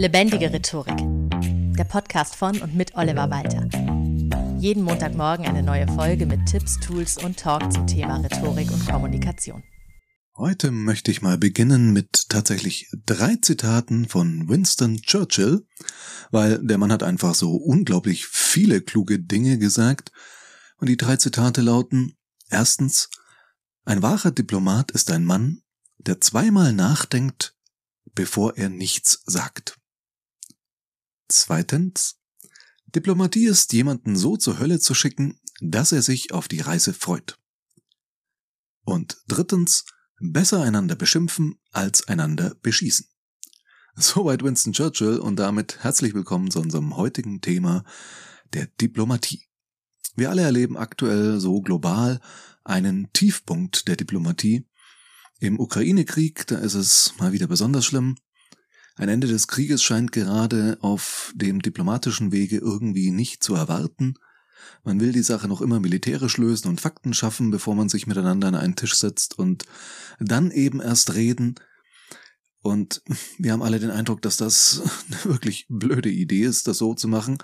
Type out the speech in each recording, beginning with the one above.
Lebendige Rhetorik. Der Podcast von und mit Oliver Walter. Jeden Montagmorgen eine neue Folge mit Tipps, Tools und Talk zum Thema Rhetorik und Kommunikation. Heute möchte ich mal beginnen mit tatsächlich drei Zitaten von Winston Churchill, weil der Mann hat einfach so unglaublich viele kluge Dinge gesagt. Und die drei Zitate lauten, erstens, ein wahrer Diplomat ist ein Mann, der zweimal nachdenkt, bevor er nichts sagt. Zweitens, Diplomatie ist, jemanden so zur Hölle zu schicken, dass er sich auf die Reise freut. Und drittens, besser einander beschimpfen als einander beschießen. Soweit Winston Churchill und damit herzlich willkommen zu unserem heutigen Thema der Diplomatie. Wir alle erleben aktuell so global einen Tiefpunkt der Diplomatie. Im Ukraine-Krieg, da ist es mal wieder besonders schlimm. Ein Ende des Krieges scheint gerade auf dem diplomatischen Wege irgendwie nicht zu erwarten. Man will die Sache noch immer militärisch lösen und Fakten schaffen, bevor man sich miteinander an einen Tisch setzt und dann eben erst reden. Und wir haben alle den Eindruck, dass das eine wirklich blöde Idee ist, das so zu machen.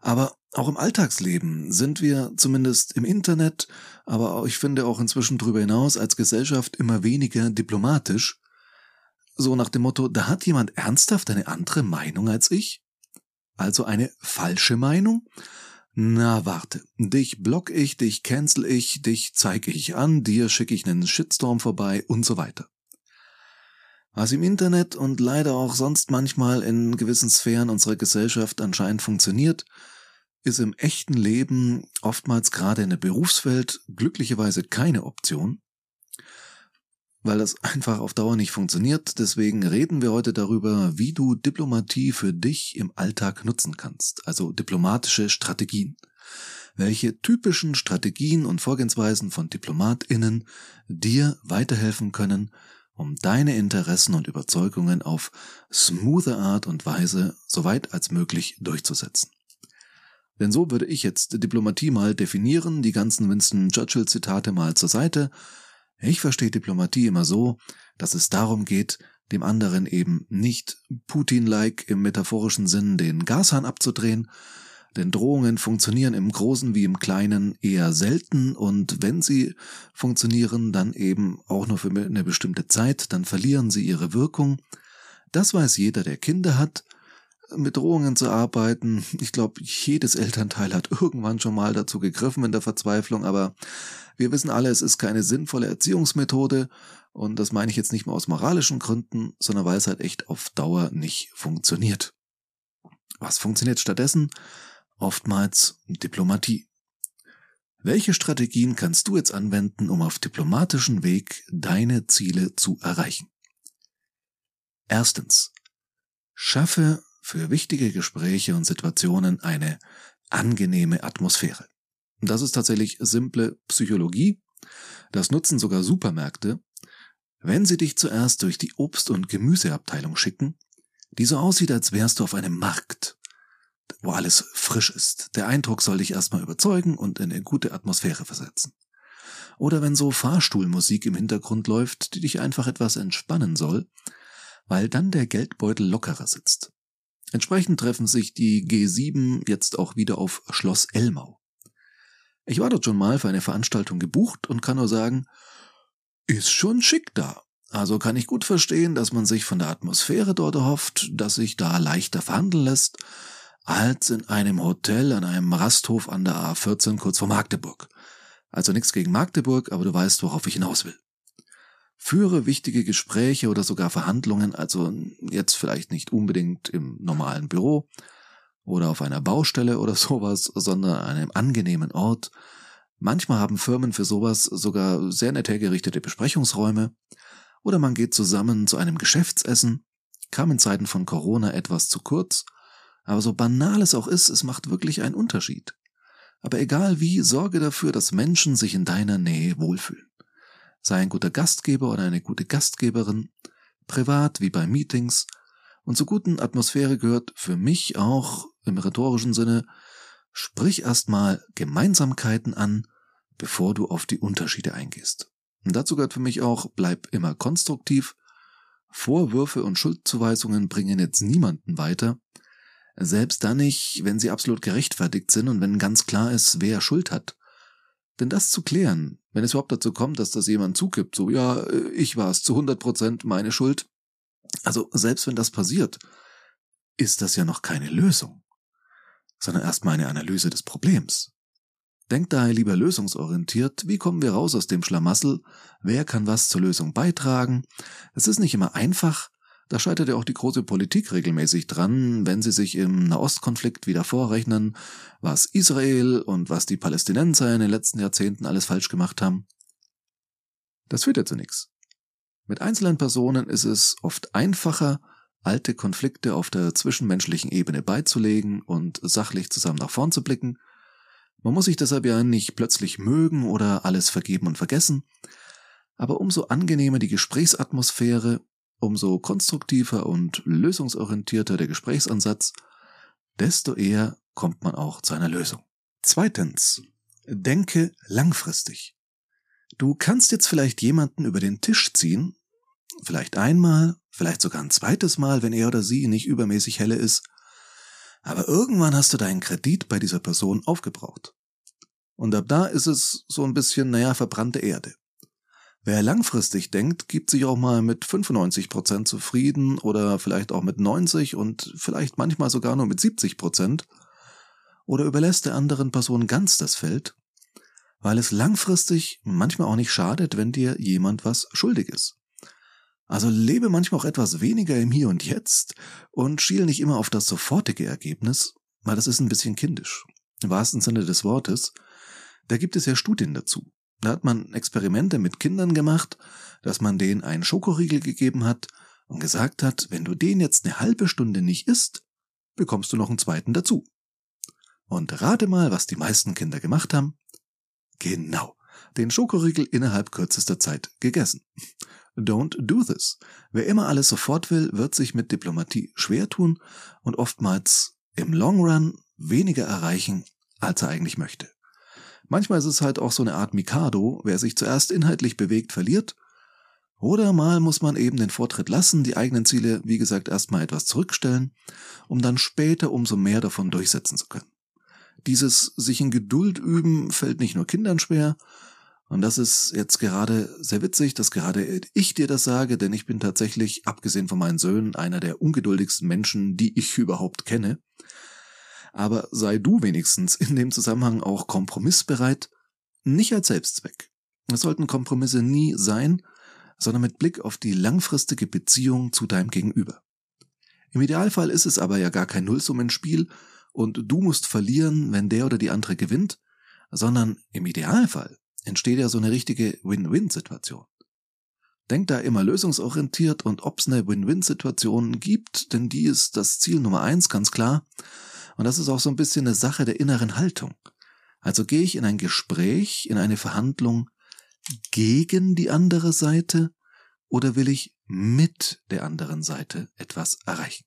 Aber auch im Alltagsleben sind wir zumindest im Internet, aber ich finde auch inzwischen darüber hinaus als Gesellschaft immer weniger diplomatisch. So nach dem Motto, da hat jemand ernsthaft eine andere Meinung als ich? Also eine falsche Meinung? Na warte, dich block ich, dich cancel ich, dich zeige ich an, dir schicke ich einen Shitstorm vorbei und so weiter. Was im Internet und leider auch sonst manchmal in gewissen Sphären unserer Gesellschaft anscheinend funktioniert, ist im echten Leben oftmals gerade in der Berufswelt glücklicherweise keine Option weil das einfach auf Dauer nicht funktioniert. Deswegen reden wir heute darüber, wie du Diplomatie für dich im Alltag nutzen kannst, also diplomatische Strategien. Welche typischen Strategien und Vorgehensweisen von Diplomatinnen dir weiterhelfen können, um deine Interessen und Überzeugungen auf smoothe Art und Weise so weit als möglich durchzusetzen. Denn so würde ich jetzt Diplomatie mal definieren, die ganzen Winston Churchill Zitate mal zur Seite ich verstehe Diplomatie immer so, dass es darum geht, dem anderen eben nicht Putin-like im metaphorischen Sinn den Gashahn abzudrehen, denn Drohungen funktionieren im Großen wie im Kleinen eher selten und wenn sie funktionieren, dann eben auch nur für eine bestimmte Zeit, dann verlieren sie ihre Wirkung. Das weiß jeder, der Kinder hat. Mit Drohungen zu arbeiten, ich glaube, jedes Elternteil hat irgendwann schon mal dazu gegriffen in der Verzweiflung, aber wir wissen alle, es ist keine sinnvolle Erziehungsmethode und das meine ich jetzt nicht mehr aus moralischen Gründen, sondern weil es halt echt auf Dauer nicht funktioniert. Was funktioniert stattdessen? Oftmals Diplomatie. Welche Strategien kannst du jetzt anwenden, um auf diplomatischen Weg deine Ziele zu erreichen? Erstens. Schaffe für wichtige Gespräche und Situationen eine angenehme Atmosphäre. Das ist tatsächlich simple Psychologie. Das nutzen sogar Supermärkte. Wenn sie dich zuerst durch die Obst- und Gemüseabteilung schicken, die so aussieht, als wärst du auf einem Markt, wo alles frisch ist. Der Eindruck soll dich erstmal überzeugen und in eine gute Atmosphäre versetzen. Oder wenn so Fahrstuhlmusik im Hintergrund läuft, die dich einfach etwas entspannen soll, weil dann der Geldbeutel lockerer sitzt. Entsprechend treffen sich die G7 jetzt auch wieder auf Schloss Elmau. Ich war dort schon mal für eine Veranstaltung gebucht und kann nur sagen, ist schon schick da. Also kann ich gut verstehen, dass man sich von der Atmosphäre dort erhofft, dass sich da leichter verhandeln lässt, als in einem Hotel an einem Rasthof an der A14 kurz vor Magdeburg. Also nichts gegen Magdeburg, aber du weißt, worauf ich hinaus will. Führe wichtige Gespräche oder sogar Verhandlungen, also jetzt vielleicht nicht unbedingt im normalen Büro, oder auf einer Baustelle oder sowas, sondern an einem angenehmen Ort. Manchmal haben Firmen für sowas sogar sehr nett hergerichtete Besprechungsräume. Oder man geht zusammen zu einem Geschäftsessen. Kam in Zeiten von Corona etwas zu kurz. Aber so banal es auch ist, es macht wirklich einen Unterschied. Aber egal wie, sorge dafür, dass Menschen sich in deiner Nähe wohlfühlen. Sei ein guter Gastgeber oder eine gute Gastgeberin, privat wie bei Meetings. Und zur guten Atmosphäre gehört für mich auch im rhetorischen Sinne, sprich erstmal Gemeinsamkeiten an, bevor du auf die Unterschiede eingehst. Und dazu gehört für mich auch, bleib immer konstruktiv, Vorwürfe und Schuldzuweisungen bringen jetzt niemanden weiter, selbst dann nicht, wenn sie absolut gerechtfertigt sind und wenn ganz klar ist, wer Schuld hat. Denn das zu klären, wenn es überhaupt dazu kommt, dass das jemand zugibt, so ja, ich war es zu 100 Prozent meine Schuld, also selbst wenn das passiert, ist das ja noch keine Lösung, sondern erstmal eine Analyse des Problems. Denkt daher lieber lösungsorientiert, wie kommen wir raus aus dem Schlamassel, wer kann was zur Lösung beitragen. Es ist nicht immer einfach, da scheitert ja auch die große Politik regelmäßig dran, wenn sie sich im Nahostkonflikt wieder vorrechnen, was Israel und was die Palästinenser in den letzten Jahrzehnten alles falsch gemacht haben. Das führt ja zu nichts. Mit einzelnen Personen ist es oft einfacher, alte Konflikte auf der zwischenmenschlichen Ebene beizulegen und sachlich zusammen nach vorn zu blicken. Man muss sich deshalb ja nicht plötzlich mögen oder alles vergeben und vergessen, aber umso angenehmer die Gesprächsatmosphäre, umso konstruktiver und lösungsorientierter der Gesprächsansatz, desto eher kommt man auch zu einer Lösung. Zweitens, denke langfristig. Du kannst jetzt vielleicht jemanden über den Tisch ziehen, vielleicht einmal, vielleicht sogar ein zweites Mal, wenn er oder sie nicht übermäßig helle ist, aber irgendwann hast du deinen Kredit bei dieser Person aufgebraucht. Und ab da ist es so ein bisschen, naja, verbrannte Erde. Wer langfristig denkt, gibt sich auch mal mit 95 Prozent zufrieden oder vielleicht auch mit 90 und vielleicht manchmal sogar nur mit 70 Prozent oder überlässt der anderen Person ganz das Feld weil es langfristig manchmal auch nicht schadet, wenn dir jemand was schuldig ist. Also lebe manchmal auch etwas weniger im Hier und Jetzt und schiel nicht immer auf das sofortige Ergebnis, weil das ist ein bisschen kindisch. Im wahrsten Sinne des Wortes. Da gibt es ja Studien dazu. Da hat man Experimente mit Kindern gemacht, dass man denen einen Schokoriegel gegeben hat und gesagt hat, wenn du den jetzt eine halbe Stunde nicht isst, bekommst du noch einen zweiten dazu. Und rate mal, was die meisten Kinder gemacht haben. Genau. Den Schokoriegel innerhalb kürzester Zeit gegessen. Don't do this. Wer immer alles sofort will, wird sich mit Diplomatie schwer tun und oftmals im Long Run weniger erreichen, als er eigentlich möchte. Manchmal ist es halt auch so eine Art Mikado, wer sich zuerst inhaltlich bewegt, verliert. Oder mal muss man eben den Vortritt lassen, die eigenen Ziele, wie gesagt, erstmal etwas zurückstellen, um dann später umso mehr davon durchsetzen zu können. Dieses sich in Geduld üben fällt nicht nur Kindern schwer. Und das ist jetzt gerade sehr witzig, dass gerade ich dir das sage, denn ich bin tatsächlich, abgesehen von meinen Söhnen, einer der ungeduldigsten Menschen, die ich überhaupt kenne. Aber sei du wenigstens in dem Zusammenhang auch kompromissbereit, nicht als Selbstzweck. Es sollten Kompromisse nie sein, sondern mit Blick auf die langfristige Beziehung zu deinem Gegenüber. Im Idealfall ist es aber ja gar kein Nullsummenspiel, und du musst verlieren, wenn der oder die andere gewinnt, sondern im Idealfall entsteht ja so eine richtige Win-Win-Situation. Denk da immer lösungsorientiert und ob es eine Win-Win-Situation gibt, denn die ist das Ziel Nummer eins, ganz klar. Und das ist auch so ein bisschen eine Sache der inneren Haltung. Also gehe ich in ein Gespräch, in eine Verhandlung gegen die andere Seite oder will ich mit der anderen Seite etwas erreichen?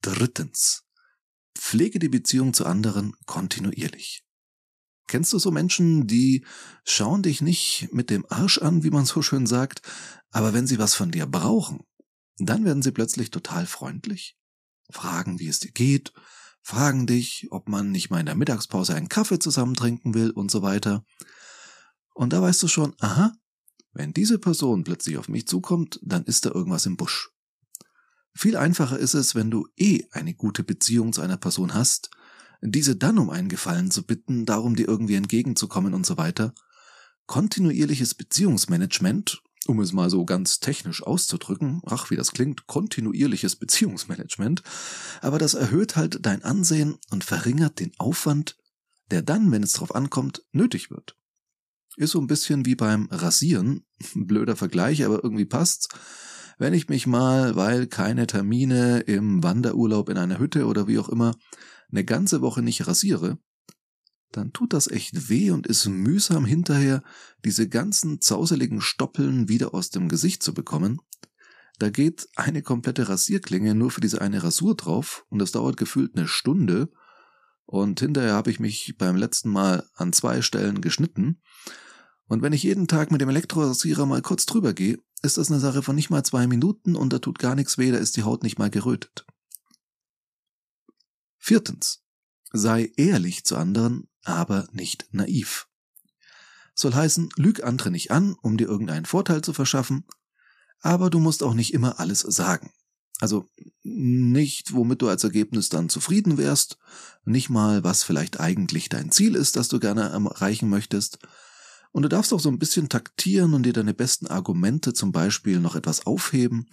Drittens. Pflege die Beziehung zu anderen kontinuierlich. Kennst du so Menschen, die schauen dich nicht mit dem Arsch an, wie man so schön sagt, aber wenn sie was von dir brauchen, dann werden sie plötzlich total freundlich, fragen, wie es dir geht, fragen dich, ob man nicht mal in der Mittagspause einen Kaffee zusammen trinken will und so weiter. Und da weißt du schon, aha, wenn diese Person plötzlich auf mich zukommt, dann ist da irgendwas im Busch. Viel einfacher ist es, wenn du eh eine gute Beziehung zu einer Person hast, diese dann um einen Gefallen zu bitten, darum dir irgendwie entgegenzukommen und so weiter. Kontinuierliches Beziehungsmanagement, um es mal so ganz technisch auszudrücken, ach wie das klingt, kontinuierliches Beziehungsmanagement, aber das erhöht halt dein Ansehen und verringert den Aufwand, der dann, wenn es drauf ankommt, nötig wird. Ist so ein bisschen wie beim Rasieren, blöder Vergleich, aber irgendwie passt's wenn ich mich mal, weil keine Termine im Wanderurlaub in einer Hütte oder wie auch immer, eine ganze Woche nicht rasiere, dann tut das echt weh und ist mühsam hinterher, diese ganzen zauseligen Stoppeln wieder aus dem Gesicht zu bekommen. Da geht eine komplette Rasierklinge nur für diese eine Rasur drauf und das dauert gefühlt eine Stunde. Und hinterher habe ich mich beim letzten Mal an zwei Stellen geschnitten und wenn ich jeden Tag mit dem Elektrorasierer mal kurz drüber gehe, ist das eine Sache von nicht mal zwei Minuten und da tut gar nichts weh, da ist die Haut nicht mal gerötet. Viertens. Sei ehrlich zu anderen, aber nicht naiv. Soll heißen, lüg andere nicht an, um dir irgendeinen Vorteil zu verschaffen, aber du musst auch nicht immer alles sagen. Also nicht, womit du als Ergebnis dann zufrieden wärst, nicht mal, was vielleicht eigentlich dein Ziel ist, das du gerne erreichen möchtest. Und du darfst auch so ein bisschen taktieren und dir deine besten Argumente zum Beispiel noch etwas aufheben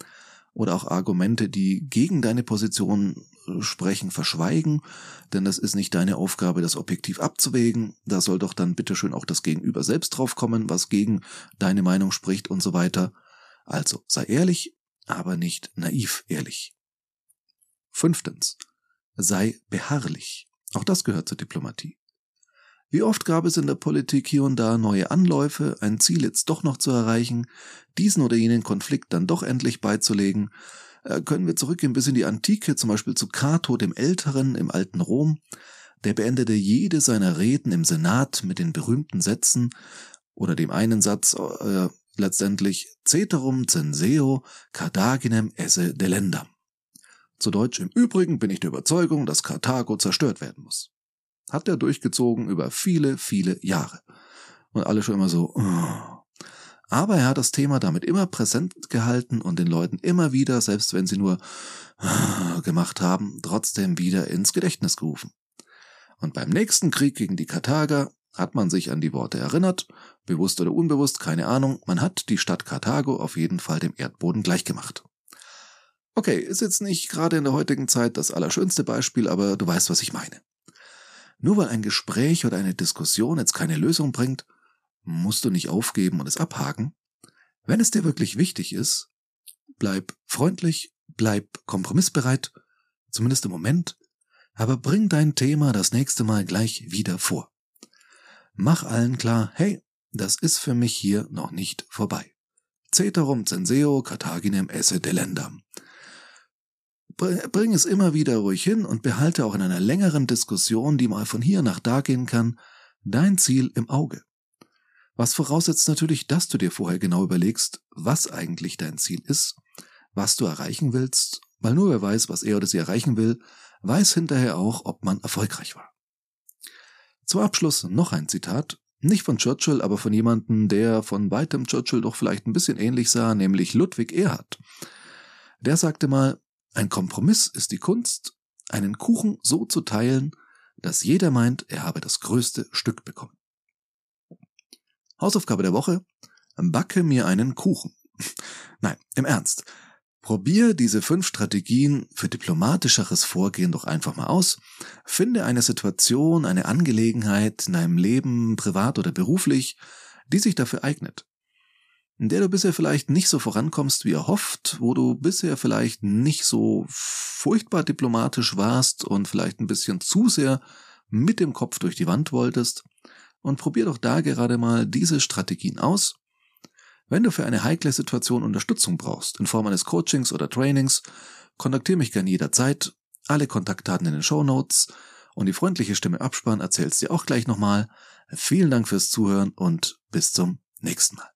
oder auch Argumente, die gegen deine Position äh, sprechen, verschweigen, denn das ist nicht deine Aufgabe, das objektiv abzuwägen. Da soll doch dann bitteschön auch das Gegenüber selbst draufkommen, was gegen deine Meinung spricht und so weiter. Also sei ehrlich, aber nicht naiv ehrlich. Fünftens. Sei beharrlich. Auch das gehört zur Diplomatie. Wie oft gab es in der Politik hier und da neue Anläufe, ein Ziel jetzt doch noch zu erreichen, diesen oder jenen Konflikt dann doch endlich beizulegen, äh, können wir zurückgehen bis in die Antike, zum Beispiel zu Cato dem Älteren im alten Rom, der beendete jede seiner Reden im Senat mit den berühmten Sätzen oder dem einen Satz äh, letztendlich Ceterum censeo Carthaginem esse delendam. Zu Deutsch im Übrigen bin ich der Überzeugung, dass Karthago zerstört werden muss. Hat er durchgezogen über viele, viele Jahre. Und alle schon immer so, oh. aber er hat das Thema damit immer präsent gehalten und den Leuten immer wieder, selbst wenn sie nur oh, gemacht haben, trotzdem wieder ins Gedächtnis gerufen. Und beim nächsten Krieg gegen die Karthager hat man sich an die Worte erinnert, bewusst oder unbewusst, keine Ahnung, man hat die Stadt Karthago auf jeden Fall dem Erdboden gleichgemacht. Okay, ist jetzt nicht gerade in der heutigen Zeit das allerschönste Beispiel, aber du weißt, was ich meine. Nur weil ein Gespräch oder eine Diskussion jetzt keine Lösung bringt, musst du nicht aufgeben und es abhaken. Wenn es dir wirklich wichtig ist, bleib freundlich, bleib kompromissbereit, zumindest im Moment, aber bring dein Thema das nächste Mal gleich wieder vor. Mach allen klar, hey, das ist für mich hier noch nicht vorbei. Ceterum censeo Carthaginem esse delendam. Bring es immer wieder ruhig hin und behalte auch in einer längeren Diskussion, die mal von hier nach da gehen kann, dein Ziel im Auge. Was voraussetzt natürlich, dass du dir vorher genau überlegst, was eigentlich dein Ziel ist, was du erreichen willst, weil nur wer weiß, was er oder sie erreichen will, weiß hinterher auch, ob man erfolgreich war. Zum Abschluss noch ein Zitat, nicht von Churchill, aber von jemandem, der von weitem Churchill doch vielleicht ein bisschen ähnlich sah, nämlich Ludwig Erhard. Der sagte mal, ein Kompromiss ist die Kunst, einen Kuchen so zu teilen, dass jeder meint, er habe das größte Stück bekommen. Hausaufgabe der Woche, backe mir einen Kuchen. Nein, im Ernst. Probier diese fünf Strategien für diplomatischeres Vorgehen doch einfach mal aus. Finde eine Situation, eine Angelegenheit in deinem Leben, privat oder beruflich, die sich dafür eignet. In der du bisher vielleicht nicht so vorankommst, wie erhofft, wo du bisher vielleicht nicht so furchtbar diplomatisch warst und vielleicht ein bisschen zu sehr mit dem Kopf durch die Wand wolltest. Und probier doch da gerade mal diese Strategien aus wenn du für eine heikle Situation Unterstützung brauchst, in Form eines Coachings oder Trainings, kontaktiere mich gerne jederzeit. Alle Kontaktdaten in den Show Notes und die freundliche Stimme Abspann erzählst dir auch gleich nochmal. Vielen Dank fürs Zuhören und bis zum nächsten Mal.